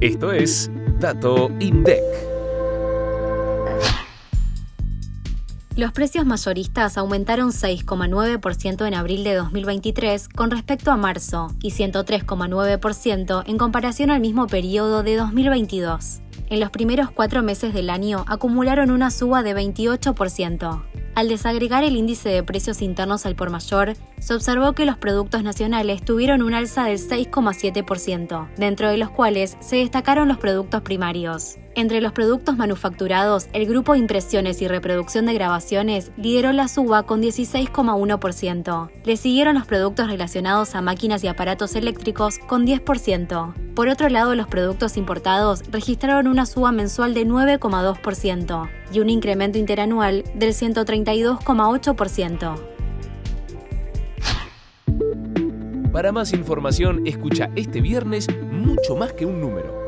Esto es Dato INDEC. Los precios mayoristas aumentaron 6,9% en abril de 2023 con respecto a marzo y 103,9% en comparación al mismo periodo de 2022. En los primeros cuatro meses del año acumularon una suba de 28%. Al desagregar el índice de precios internos al por mayor, se observó que los productos nacionales tuvieron un alza del 6,7%, dentro de los cuales se destacaron los productos primarios. Entre los productos manufacturados, el grupo Impresiones y Reproducción de Grabaciones lideró la suba con 16,1%. Le siguieron los productos relacionados a máquinas y aparatos eléctricos con 10%. Por otro lado, los productos importados registraron una suba mensual de 9,2% y un incremento interanual del 132,8%. Para más información, escucha este viernes mucho más que un número.